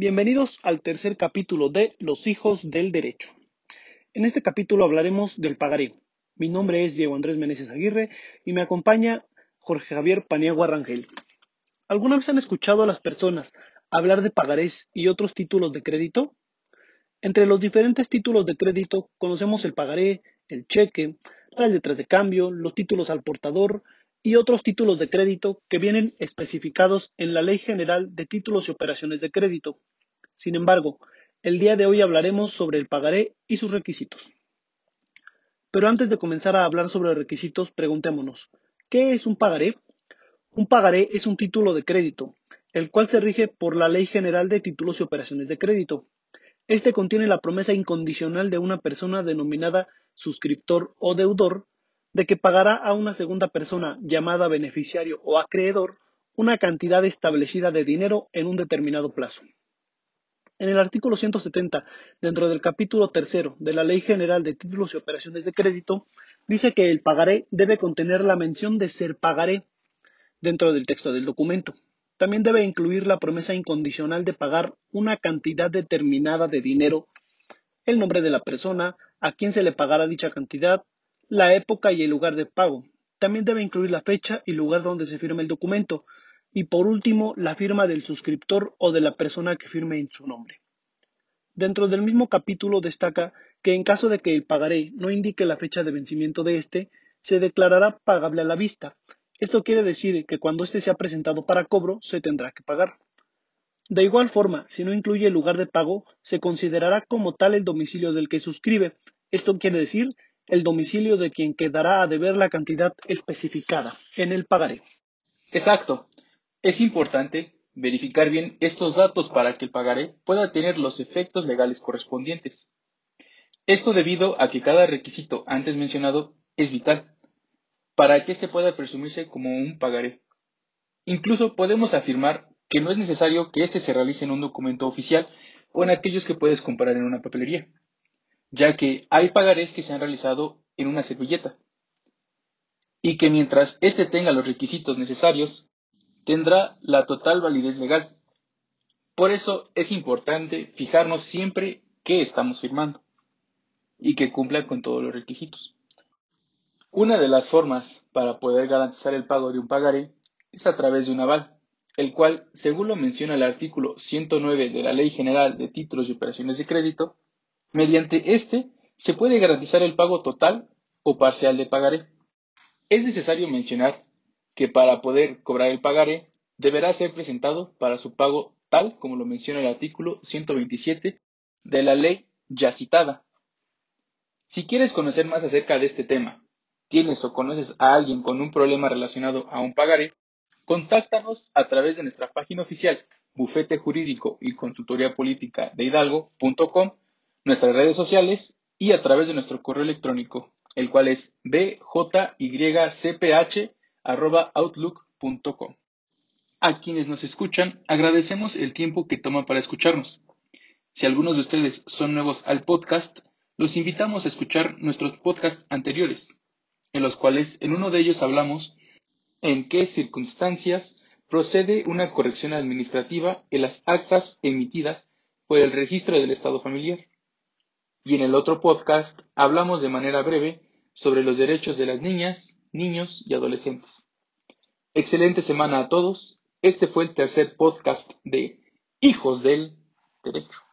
Bienvenidos al tercer capítulo de Los hijos del derecho. En este capítulo hablaremos del pagaré. Mi nombre es Diego Andrés Meneses Aguirre y me acompaña Jorge Javier Paniagua Rangel. ¿Alguna vez han escuchado a las personas hablar de pagarés y otros títulos de crédito? Entre los diferentes títulos de crédito conocemos el pagaré, el cheque, las letras de cambio, los títulos al portador y otros títulos de crédito que vienen especificados en la Ley General de Títulos y Operaciones de Crédito. Sin embargo, el día de hoy hablaremos sobre el pagaré y sus requisitos. Pero antes de comenzar a hablar sobre requisitos, preguntémonos, ¿qué es un pagaré? Un pagaré es un título de crédito, el cual se rige por la Ley General de Títulos y Operaciones de Crédito. Este contiene la promesa incondicional de una persona denominada suscriptor o deudor de que pagará a una segunda persona llamada beneficiario o acreedor una cantidad establecida de dinero en un determinado plazo. En el artículo 170, dentro del capítulo tercero de la Ley General de Títulos y Operaciones de Crédito, dice que el pagaré debe contener la mención de ser pagaré dentro del texto del documento. También debe incluir la promesa incondicional de pagar una cantidad determinada de dinero, el nombre de la persona, a quien se le pagará dicha cantidad, la época y el lugar de pago. También debe incluir la fecha y lugar donde se firme el documento. Y por último, la firma del suscriptor o de la persona que firme en su nombre. Dentro del mismo capítulo destaca que en caso de que el pagaré no indique la fecha de vencimiento de éste, se declarará pagable a la vista. Esto quiere decir que cuando éste sea presentado para cobro, se tendrá que pagar. De igual forma, si no incluye el lugar de pago, se considerará como tal el domicilio del que suscribe. Esto quiere decir el domicilio de quien quedará a deber la cantidad especificada en el pagaré. Exacto. Es importante verificar bien estos datos para que el pagaré pueda tener los efectos legales correspondientes. Esto debido a que cada requisito antes mencionado es vital para que éste pueda presumirse como un pagaré. Incluso podemos afirmar que no es necesario que éste se realice en un documento oficial o en aquellos que puedes comprar en una papelería ya que hay pagarés que se han realizado en una servilleta y que mientras éste tenga los requisitos necesarios, tendrá la total validez legal. Por eso es importante fijarnos siempre qué estamos firmando y que cumpla con todos los requisitos. Una de las formas para poder garantizar el pago de un pagaré es a través de un aval, el cual, según lo menciona el artículo 109 de la Ley General de Títulos y Operaciones de Crédito, Mediante este se puede garantizar el pago total o parcial de pagaré. Es necesario mencionar que para poder cobrar el pagaré deberá ser presentado para su pago tal como lo menciona el artículo 127 de la ley ya citada. Si quieres conocer más acerca de este tema, tienes o conoces a alguien con un problema relacionado a un pagaré, contáctanos a través de nuestra página oficial bufete jurídico y consultoría política de hidalgo.com nuestras redes sociales y a través de nuestro correo electrónico, el cual es bjycph.outlook.com. A quienes nos escuchan, agradecemos el tiempo que toman para escucharnos. Si algunos de ustedes son nuevos al podcast, los invitamos a escuchar nuestros podcasts anteriores, en los cuales en uno de ellos hablamos en qué circunstancias procede una corrección administrativa en las actas emitidas por el registro del Estado familiar y en el otro podcast hablamos de manera breve sobre los derechos de las niñas, niños y adolescentes. Excelente semana a todos. Este fue el tercer podcast de Hijos del Derecho.